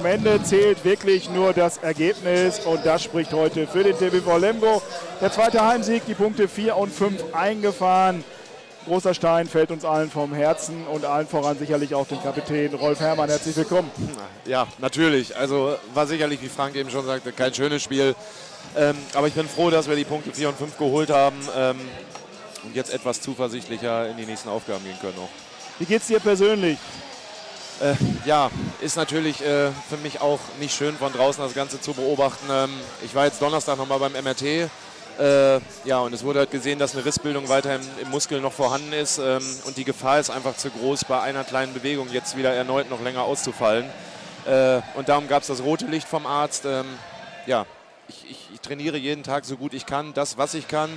Am Ende zählt wirklich nur das Ergebnis und das spricht heute für den TBV Lemgo. Der zweite Heimsieg, die Punkte 4 und 5 eingefahren. Großer Stein fällt uns allen vom Herzen und allen voran sicherlich auch dem Kapitän Rolf Herrmann. Herzlich willkommen. Ja, natürlich. Also war sicherlich, wie Frank eben schon sagte, kein schönes Spiel. Ähm, aber ich bin froh, dass wir die Punkte 4 und 5 geholt haben ähm, und jetzt etwas zuversichtlicher in die nächsten Aufgaben gehen können auch. Wie geht's dir persönlich? Äh, ja, ist natürlich äh, für mich auch nicht schön von draußen das Ganze zu beobachten. Ähm, ich war jetzt Donnerstag nochmal beim MRT. Äh, ja, und es wurde halt gesehen, dass eine Rissbildung weiterhin im Muskel noch vorhanden ist. Ähm, und die Gefahr ist einfach zu groß, bei einer kleinen Bewegung jetzt wieder erneut noch länger auszufallen. Äh, und darum gab es das rote Licht vom Arzt. Ähm, ja, ich, ich, ich, trainiere jeden Tag so gut ich kann, das, was ich kann.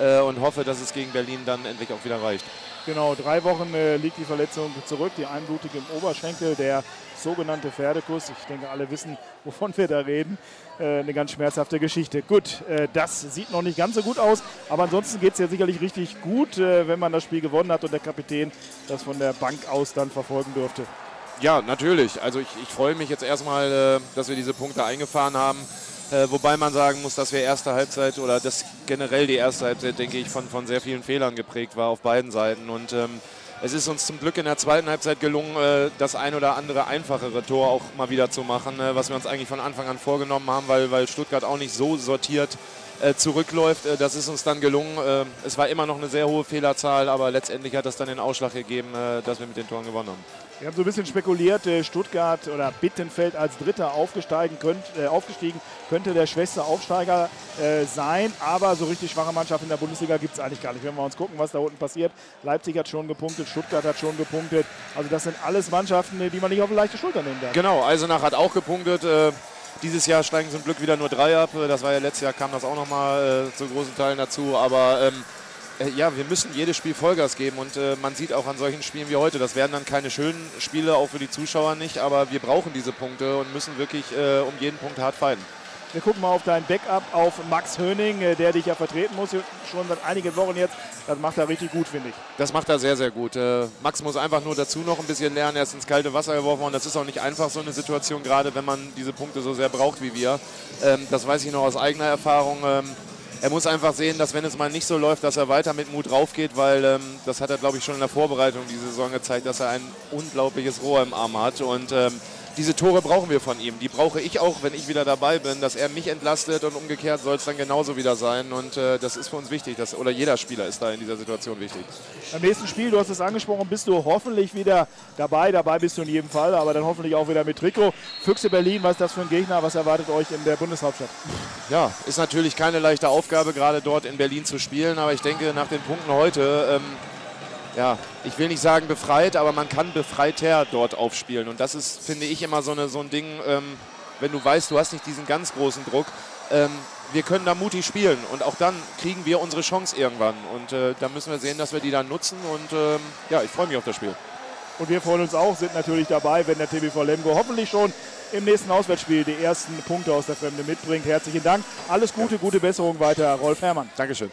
Äh, und hoffe, dass es gegen Berlin dann endlich auch wieder reicht. Genau, drei Wochen äh, liegt die Verletzung zurück, die einblutige im Oberschenkel, der sogenannte Pferdekuss. Ich denke, alle wissen, wovon wir da reden. Äh, eine ganz schmerzhafte Geschichte. Gut, äh, das sieht noch nicht ganz so gut aus, aber ansonsten geht es ja sicherlich richtig gut, äh, wenn man das Spiel gewonnen hat und der Kapitän das von der Bank aus dann verfolgen durfte. Ja, natürlich. Also ich, ich freue mich jetzt erstmal, äh, dass wir diese Punkte eingefahren haben. Äh, wobei man sagen muss, dass wir erste Halbzeit oder dass generell die erste Halbzeit, denke ich, von, von sehr vielen Fehlern geprägt war auf beiden Seiten. Und ähm, es ist uns zum Glück in der zweiten Halbzeit gelungen, äh, das ein oder andere einfachere Tor auch mal wieder zu machen, äh, was wir uns eigentlich von Anfang an vorgenommen haben, weil, weil Stuttgart auch nicht so sortiert zurückläuft. Äh, das ist uns dann gelungen. Äh, es war immer noch eine sehr hohe Fehlerzahl, aber letztendlich hat das dann den Ausschlag gegeben, dass wir mit den Toren gewonnen haben. Wir haben so ein bisschen spekuliert, Stuttgart oder Bittenfeld als Dritter aufgestiegen, könnt, äh, aufgestiegen könnte der schwächste Aufsteiger äh, sein, aber so richtig schwache Mannschaft in der Bundesliga gibt es eigentlich gar nicht. Wenn wir uns gucken, was da unten passiert, Leipzig hat schon gepunktet, Stuttgart hat schon gepunktet. Also das sind alles Mannschaften, die man nicht auf eine leichte Schulter nehmen darf. Genau, Eisenach hat auch gepunktet. Dieses Jahr steigen zum Glück wieder nur drei ab. Das war ja letztes Jahr, kam das auch nochmal äh, zu großen Teilen dazu. Aber ähm, äh, ja, wir müssen jedes Spiel Vollgas geben und äh, man sieht auch an solchen Spielen wie heute, das werden dann keine schönen Spiele, auch für die Zuschauer nicht, aber wir brauchen diese Punkte und müssen wirklich äh, um jeden Punkt hart fighten. Wir gucken mal auf dein Backup, auf Max Höning, äh, der dich ja vertreten muss, schon seit einigen Wochen jetzt. Das macht er richtig gut, finde ich. Das macht er sehr, sehr gut. Äh, Max muss einfach nur dazu noch ein bisschen lernen. Er ist ins kalte Wasser geworfen und das ist auch nicht einfach so eine Situation, gerade wenn man diese Punkte so sehr braucht wie wir. Ähm, das weiß ich noch aus eigener Erfahrung. Ähm, er muss einfach sehen, dass wenn es mal nicht so läuft, dass er weiter mit Mut raufgeht, weil ähm, das hat er, glaube ich, schon in der Vorbereitung diese Saison gezeigt, dass er ein unglaubliches Rohr im Arm hat. Und ähm, diese Tore brauchen wir von ihm. Die brauche ich auch, wenn ich wieder dabei bin, dass er mich entlastet und umgekehrt soll es dann genauso wieder sein. Und äh, das ist für uns wichtig. Dass, oder jeder Spieler ist da in dieser Situation wichtig. Beim nächsten Spiel, du hast es angesprochen, bist du hoffentlich wieder dabei. Dabei bist du in jedem Fall, aber dann hoffentlich auch wieder mit Trikot. Füchse Berlin, was ist das für ein Gegner? Was erwartet euch in der Bundeshauptstadt? Ja, ist natürlich keine leichte Aufgabe, gerade dort in Berlin zu spielen. Aber ich denke, nach den Punkten heute. Ähm, ja, ich will nicht sagen befreit, aber man kann befreiter dort aufspielen. Und das ist, finde ich, immer so, eine, so ein Ding, ähm, wenn du weißt, du hast nicht diesen ganz großen Druck. Ähm, wir können da mutig spielen und auch dann kriegen wir unsere Chance irgendwann. Und äh, da müssen wir sehen, dass wir die dann nutzen. Und ähm, ja, ich freue mich auf das Spiel. Und wir freuen uns auch, sind natürlich dabei, wenn der TBV Lemgo hoffentlich schon im nächsten Auswärtsspiel die ersten Punkte aus der Fremde mitbringt. Herzlichen Dank. Alles Gute, gute Besserung weiter, Rolf Herrmann. Dankeschön.